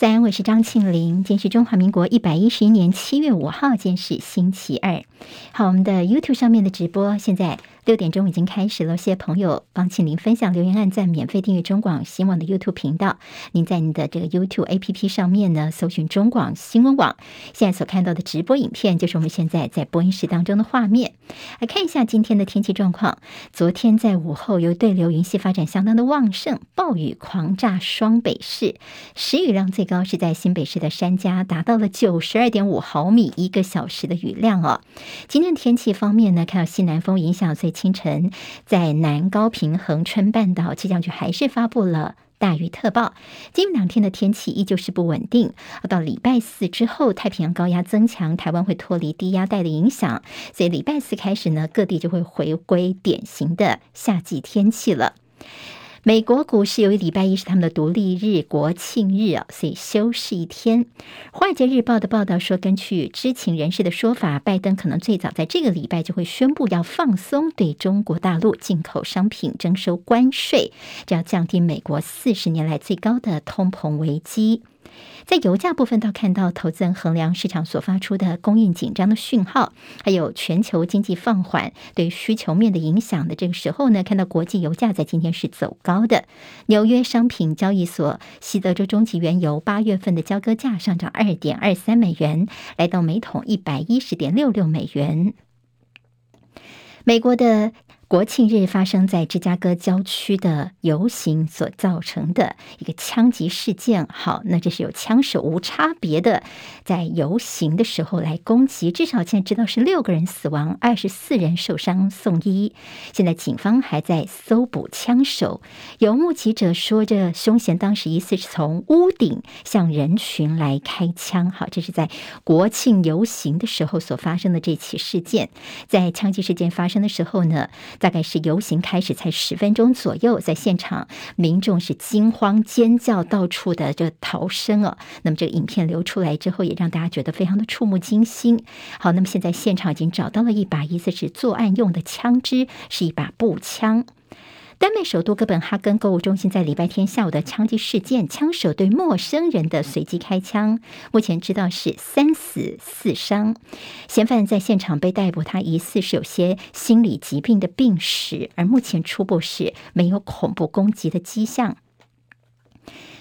三，我是张庆林。今天是中华民国一百一十一年七月五号，今天是星期二。好，我们的 YouTube 上面的直播现在。六点钟已经开始了，谢谢朋友帮庆玲分享留言、按赞、免费订阅中广新闻网的 YouTube 频道。您在您的这个 YouTube APP 上面呢，搜寻中广新闻网，现在所看到的直播影片就是我们现在在播音室当中的画面。来看一下今天的天气状况。昨天在午后，由对流云系发展相当的旺盛，暴雨狂炸双北市，时雨量最高是在新北市的山家，达到了九十二点五毫米一个小时的雨量哦。今天天气方面呢，看到西南风影响，最清晨，在南高平恒春半岛气象局还是发布了大雨特报。今两天的天气依旧是不稳定，到礼拜四之后，太平洋高压增强，台湾会脱离低压带的影响，所以礼拜四开始呢，各地就会回归典型的夏季天气了。美国股市由于礼拜一是他们的独立日、国庆日啊，所以休市一天。华尔街日报的报道说，根据知情人士的说法，拜登可能最早在这个礼拜就会宣布要放松对中国大陆进口商品征收关税，这要降低美国四十年来最高的通膨危机。在油价部分，倒看到投资人衡量市场所发出的供应紧张的讯号，还有全球经济放缓对需求面的影响的这个时候呢，看到国际油价在今天是走高的。纽约商品交易所西德州中级原油八月份的交割价上涨二点二三美元，来到每桶一百一十点六六美元。美国的。国庆日发生在芝加哥郊区的游行所造成的一个枪击事件，好，那这是有枪手无差别的在游行的时候来攻击，至少现在知道是六个人死亡，二十四人受伤送医。现在警方还在搜捕枪手，有目击者说，这凶嫌当时疑似是从屋顶向人群来开枪。好，这是在国庆游行的时候所发生的这起事件。在枪击事件发生的时候呢，大概是游行开始才十分钟左右，在现场民众是惊慌尖叫，到处的这个逃生哦。那么这个影片流出来之后，也让大家觉得非常的触目惊心。好，那么现在现场已经找到了一把疑似是作案用的枪支，是一把步枪。丹麦首都哥本哈根购物中心在礼拜天下午的枪击事件，枪手对陌生人的随机开枪，目前知道是三死四伤。嫌犯在现场被逮捕，他疑似是有些心理疾病的病史，而目前初步是没有恐怖攻击的迹象。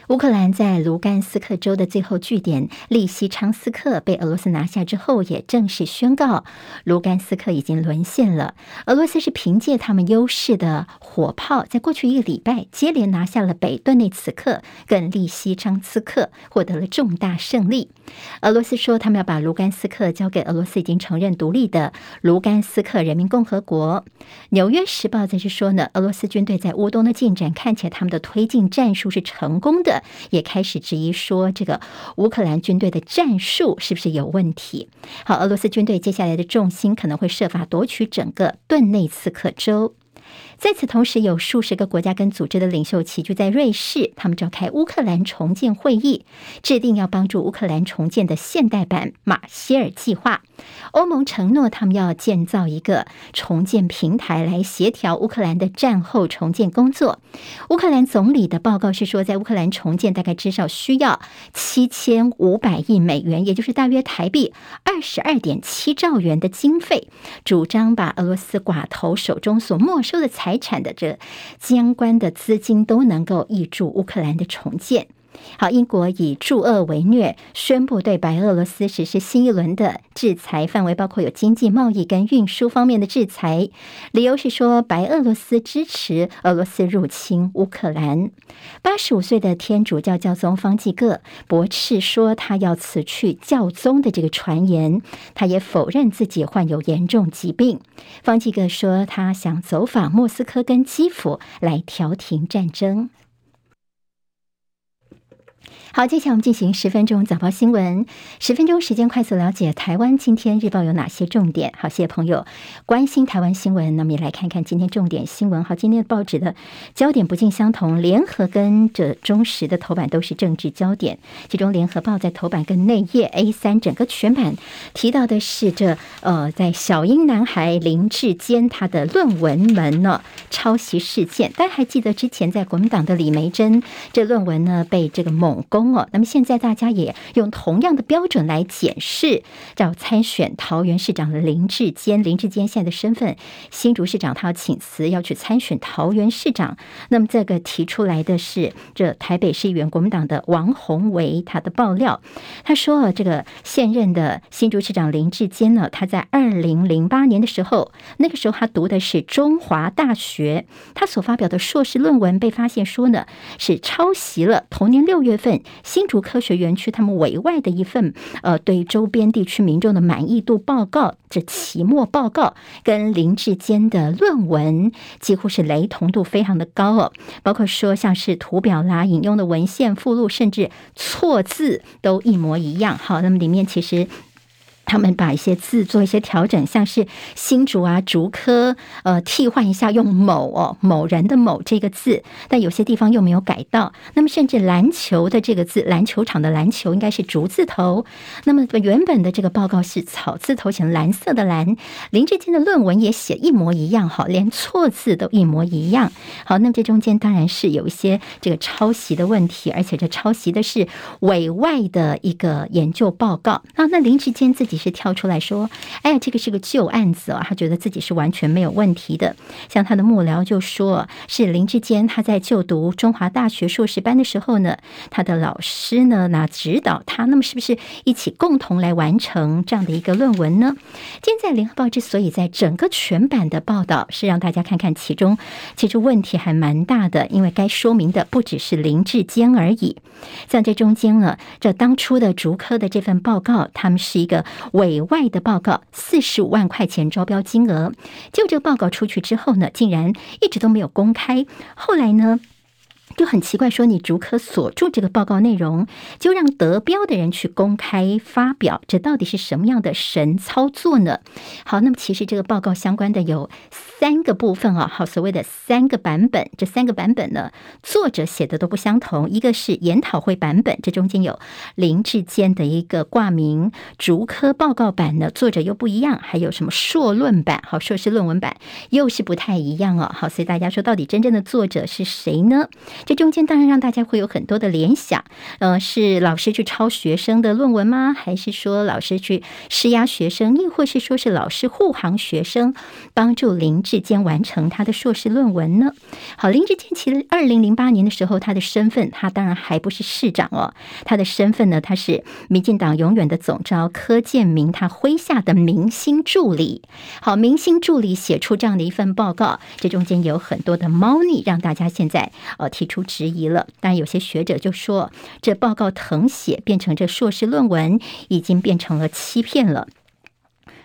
乌克兰在卢甘斯克州的最后据点利西昌斯克被俄罗斯拿下之后，也正式宣告卢甘斯克已经沦陷了。俄罗斯是凭借他们优势的火炮，在过去一个礼拜接连拿下了北顿内茨克跟利西昌斯克，获得了重大胜利。俄罗斯说，他们要把卢甘斯克交给俄罗斯已经承认独立的卢甘斯克人民共和国。纽约时报则是说呢，俄罗斯军队在乌东的进展看起来他们的推进战术是成功的。也开始质疑说，这个乌克兰军队的战术是不是有问题？好，俄罗斯军队接下来的重心可能会设法夺取整个顿内茨克州。在此同时，有数十个国家跟组织的领袖齐聚在瑞士，他们召开乌克兰重建会议，制定要帮助乌克兰重建的现代版马歇尔计划。欧盟承诺，他们要建造一个重建平台来协调乌克兰的战后重建工作。乌克兰总理的报告是说，在乌克兰重建大概至少需要七千五百亿美元，也就是大约台币二十二点七兆元的经费，主张把俄罗斯寡头手中所没收的财财产的这相关的资金都能够挹注乌克兰的重建。好，英国以助恶为虐，宣布对白俄罗斯实施新一轮的制裁，范围包括有经济、贸易跟运输方面的制裁。理由是说，白俄罗斯支持俄罗斯入侵乌克兰。八十五岁的天主教教宗方济各驳斥说，他要辞去教宗的这个传言，他也否认自己患有严重疾病。方济各说，他想走访莫斯科跟基辅来调停战争。好，接下来我们进行十分钟早报新闻。十分钟时间，快速了解台湾今天日报有哪些重点。好，谢谢朋友关心台湾新闻。那么，也来看看今天重点新闻。好，今天的报纸的焦点不尽相同，联合跟这中时的头版都是政治焦点。其中，联合报在头版跟内页 A 三整个全版提到的是这呃，在小英男孩林志坚他的论文门呢抄袭事件。大家还记得之前在国民党的李梅珍这论文呢被这个猛攻。那么现在大家也用同样的标准来检视，要参选桃园市长的林志坚，林志坚现在的身份，新竹市长他要请辞，要去参选桃园市长。那么这个提出来的是这台北市议员国民党的王宏维，他的爆料，他说啊这个现任的新竹市长林志坚呢，他在二零零八年的时候，那个时候他读的是中华大学，他所发表的硕士论文被发现说呢是抄袭了同年六月份新竹科学园区他们委外的一份呃对周边地区民众的满意度报告，这期末报告跟林志坚的论文几乎是雷同度非常的高哦，包括说像是图表啦、引用的文献附录，甚至错字都一模一样。好，那么里面其实。他们把一些字做一些调整，像是新竹啊、竹科，呃，替换一下用某哦某人的某这个字，但有些地方又没有改到。那么甚至篮球的这个字，篮球场的篮球应该是竹字头。那么原本的这个报告是草字头，写蓝色的蓝。林志坚的论文也写一模一样，哈，连错字都一模一样。好，那么这中间当然是有一些这个抄袭的问题，而且这抄袭的是委外的一个研究报告啊。那林志坚自己。是跳出来说：“哎呀，这个是个旧案子啊，他觉得自己是完全没有问题的。像他的幕僚就说，是林志坚他在就读中华大学硕士班的时候呢，他的老师呢那指导他，那么是不是一起共同来完成这样的一个论文呢？现在联合报之所以在整个全版的报道，是让大家看看其中其实问题还蛮大的，因为该说明的不只是林志坚而已。像这中间呢，这当初的竹科的这份报告，他们是一个。”委外的报告，四十五万块钱招标金额，就这个报告出去之后呢，竟然一直都没有公开。后来呢，就很奇怪，说你竹科锁住这个报告内容，就让得标的人去公开发表，这到底是什么样的神操作呢？好，那么其实这个报告相关的有三个部分啊，好，所谓的三个版本，这三个版本呢，作者写的都不相同，一个是研讨会版本，这中间有林志坚的一个挂名，竹科报告版呢，作者又不一样，还有什么硕论版，好，硕士论文版又是不太一样哦，好，所以大家说到底真正的作者是谁呢？这中间当然让大家会有很多的联想，呃，是老师去抄学生的论文吗？还是说老师去施压学生，亦或是说是老师护航学生，帮助林志坚完成他的硕士论文呢？好，林志坚其实二零零八年的时候，他的身份他当然还不是市长哦，他的身份呢，他是民进党永远的总召柯建铭他麾下的明星助理。好，明星助理写出这样的一份报告，这中间有很多的猫腻，让大家现在呃提。出质疑了，但有些学者就说，这报告誊写变成这硕士论文，已经变成了欺骗了。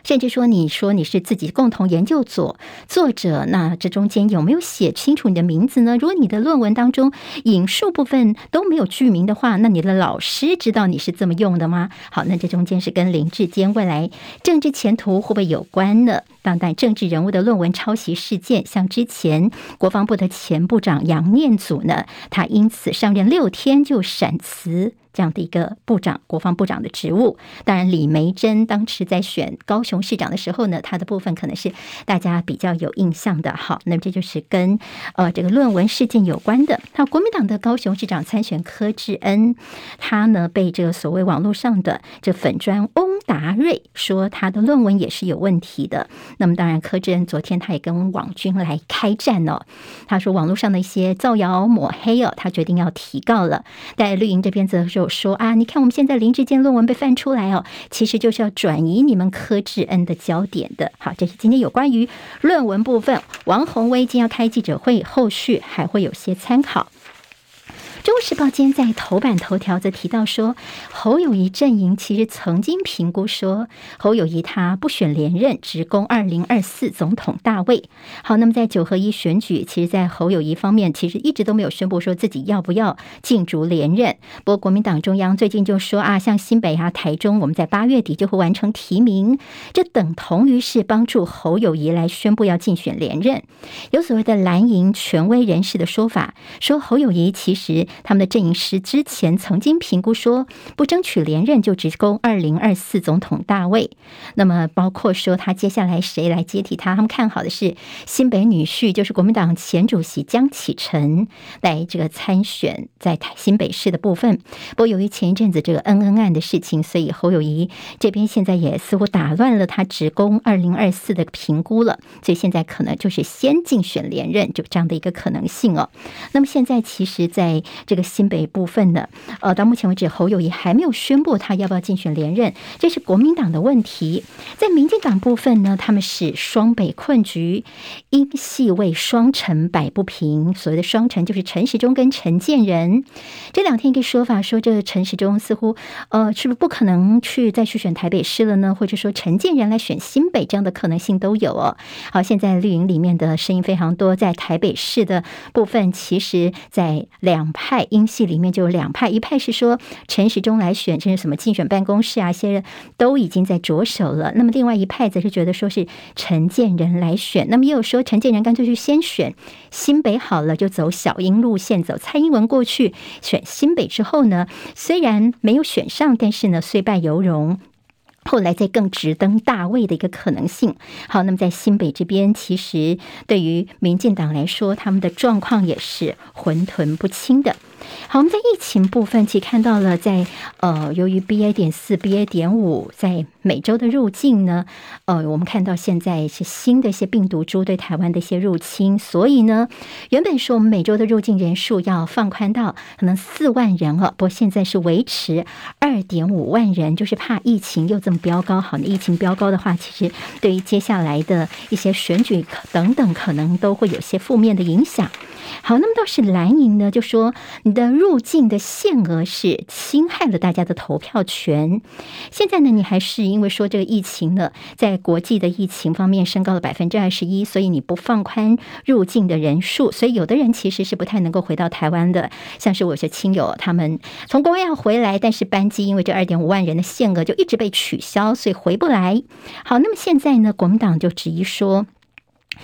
甚至说，你说你是自己共同研究所作者，那这中间有没有写清楚你的名字呢？如果你的论文当中引述部分都没有具名的话，那你的老师知道你是这么用的吗？好，那这中间是跟林志坚未来政治前途会不会有关呢？当代政治人物的论文抄袭事件，像之前国防部的前部长杨念祖呢，他因此上任六天就闪辞。这样的一个部长，国防部长的职务。当然，李梅珍当时在选高雄市长的时候呢，他的部分可能是大家比较有印象的。好，那么这就是跟呃这个论文事件有关的。那国民党的高雄市长参选柯志恩，他呢被这个所谓网络上的这粉砖翁达瑞说他的论文也是有问题的。那么当然，柯志恩昨天他也跟网军来开战哦。他说网络上的一些造谣抹黑哦，他决定要提告了。在绿营这边则说。说啊，你看我们现在林志健论文被翻出来哦，其实就是要转移你们柯志恩的焦点的。好，这是今天有关于论文部分，王红威今天要开记者会，后续还会有些参考。《时报》今天在头版头条则提到说，侯友谊阵营其实曾经评估说，侯友谊他不选连任，只攻二零二四总统大位。好，那么在九合一选举，其实，在侯友谊方面，其实一直都没有宣布说自己要不要竞逐连任。不过，国民党中央最近就说啊，像新北啊、台中，我们在八月底就会完成提名，这等同于是帮助侯友谊来宣布要竞选连任。有所谓的蓝营权威人士的说法，说侯友谊其实他他们的阵营师之前曾经评估说，不争取连任就直攻二零二四总统大位。那么包括说他接下来谁来接替他，他们看好的是新北女婿，就是国民党前主席江启臣来这个参选在台新北市的部分。不过由于前一阵子这个恩恩案的事情，所以侯友谊这边现在也似乎打乱了他直攻二零二四的评估了，所以现在可能就是先竞选连任，就这样的一个可能性哦。那么现在其实在这个新北部分呢，呃，到目前为止侯友宜还没有宣布他要不要竞选连任，这是国民党的问题。在民进党部分呢，他们是双北困局，因系为双城摆不平。所谓的双城就是陈时中跟陈建仁。这两天一个说法说，这个陈时中似乎呃，是不是不可能去再去选台北市了呢？或者说陈建仁来选新北这样的可能性都有哦。好，现在绿营里面的声音非常多，在台北市的部分，其实在两派英系里面就有两派，一派是说陈时中来选，这是什么竞选办公室啊，一些人都已经在着手了。那么另外一派则是觉得说是陈建仁来选，那么也有说陈建仁干脆去先选新北好了，就走小英路线，走蔡英文过去选新北之后呢，虽然没有选上，但是呢虽败犹荣。后来再更直登大位的一个可能性。好，那么在新北这边，其实对于民进党来说，他们的状况也是混沌不清的。好，我们在疫情部分，其实看到了在，呃，由于 BA 点四、BA 点五在美洲的入境呢，呃，我们看到现在是新的一些病毒株对台湾的一些入侵，所以呢，原本说我们每周的入境人数要放宽到可能四万人了，不过现在是维持二点五万人，就是怕疫情又这么飙高。好，那疫情飙高的话，其实对于接下来的一些选举等等，可能都会有些负面的影响。好，那么倒是蓝营呢，就说你的入境的限额是侵害了大家的投票权。现在呢，你还是因为说这个疫情呢，在国际的疫情方面升高了百分之二十一，所以你不放宽入境的人数，所以有的人其实是不太能够回到台湾的。像是我有些亲友，他们从国外要回来，但是班机因为这二点五万人的限额就一直被取消，所以回不来。好，那么现在呢，国民党就质疑说。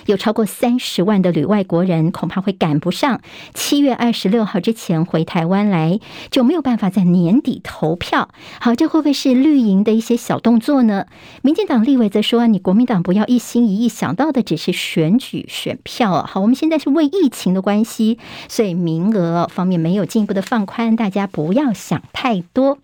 有超过三十万的旅外国人，恐怕会赶不上七月二十六号之前回台湾来，就没有办法在年底投票。好，这会不会是绿营的一些小动作呢？民进党立委则说：“你国民党不要一心一意想到的只是选举选票。”好，我们现在是为疫情的关系，所以名额方面没有进一步的放宽，大家不要想太多。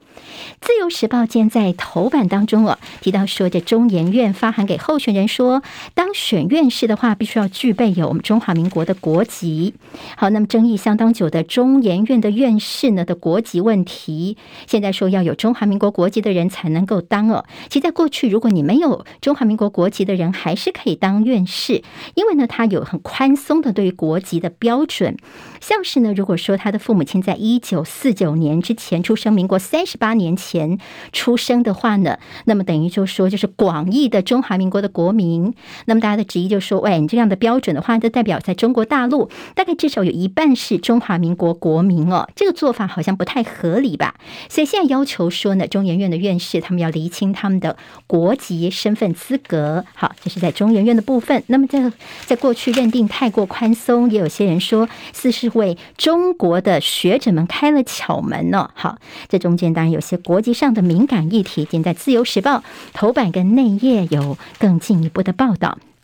自由时报今在头版当中哦，提到说，这中研院发函给候选人说，当选院士的话，必须要具备有我们中华民国的国籍。好，那么争议相当久的中研院的院士呢的国籍问题，现在说要有中华民国国籍的人才能够当哦。其实，在过去，如果你没有中华民国国籍的人，还是可以当院士，因为呢，他有很宽松的对于国籍的标准。像是呢，如果说他的父母亲在一九四九年之前出生，民国三十八年前出生的话呢，那么等于就说就是广义的中华民国的国民。那么大家的质疑就说，喂，你这样的标准的话，就代表在中国大陆大概至少有一半是中华民国国民哦，这个做法好像不太合理吧？所以现在要求说呢，中研院的院士他们要厘清他们的国籍身份资格。好，这是在中研院的部分。那么在在过去认定太过宽松，也有些人说四是。为中国的学者们开了巧门呢。好，这中间当然有些国际上的敏感议题，今天在《自由时报》头版跟内页有更进一步的报道。《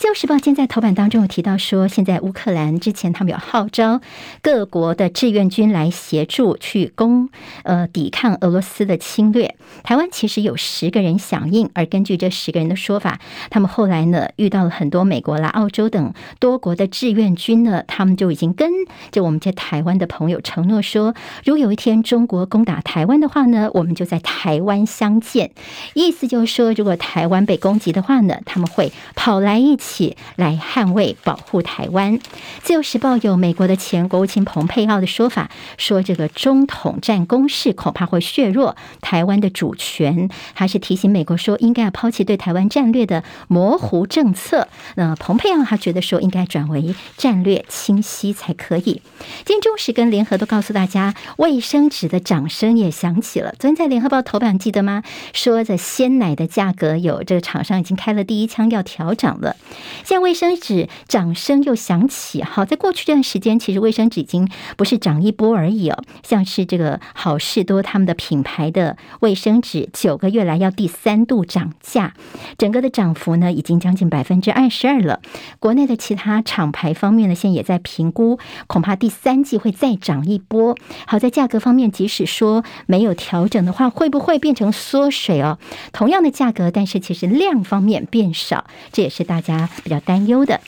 自由时报》现在头版当中有提到说，现在乌克兰之前他们有号召各国的志愿军来协助去攻呃抵抗俄罗斯的侵略。台湾其实有十个人响应，而根据这十个人的说法，他们后来呢遇到了很多美国啦、澳洲等多国的志愿军呢，他们就已经跟就我们在台湾的朋友承诺说，如果有一天中国攻打台湾的话呢，我们就在台湾相见。意思就是说，如果台湾被攻击的话呢，他们会跑来一起。起来捍卫保护台湾。自由时报有美国的前国务卿蓬佩奥的说法，说这个中统战攻势恐怕会削弱台湾的主权，还是提醒美国说应该要抛弃对台湾战略的模糊政策。那蓬佩奥他觉得说应该转为战略清晰才可以。今天中时跟联合都告诉大家，卫生纸的掌声也响起了。昨天在联合报头版记得吗？说着鲜奶的价格有这个厂商已经开了第一枪要调涨了。现在卫生纸掌声又响起，好，在过去这段时间，其实卫生纸已经不是涨一波而已哦，像是这个好事多他们的品牌的卫生纸，九个月来要第三度涨价，整个的涨幅呢已经将近百分之二十二了。国内的其他厂牌方面呢，现在也在评估，恐怕第三季会再涨一波。好，在价格方面，即使说没有调整的话，会不会变成缩水哦？同样的价格，但是其实量方面变少，这也是大家比较担忧的。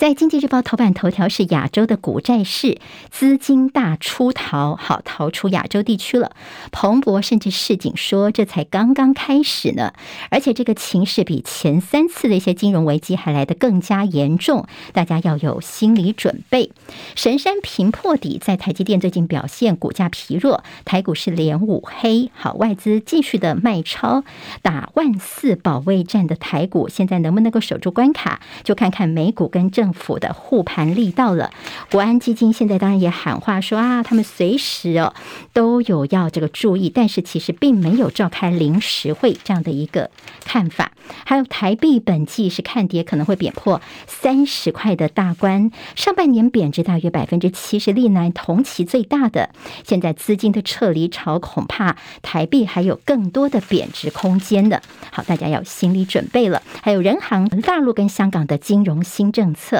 在经济日报头版头条是亚洲的股债市资金大出逃，好逃出亚洲地区了。彭博甚至市警说，这才刚刚开始呢，而且这个情势比前三次的一些金融危机还来得更加严重，大家要有心理准备。神山平破底，在台积电最近表现股价疲弱，台股是连五黑，好外资继续的卖超，打万四保卫战的台股，现在能不能够守住关卡，就看看美股跟政政府的护盘力道了。国安基金现在当然也喊话说啊，他们随时哦都有要这个注意，但是其实并没有召开临时会这样的一个看法。还有台币本季是看跌，可能会贬破三十块的大关，上半年贬值大约百分之七十，历来同期最大的。现在资金的撤离潮，恐怕台币还有更多的贬值空间的。好，大家要心理准备了。还有人行大陆跟香港的金融新政策。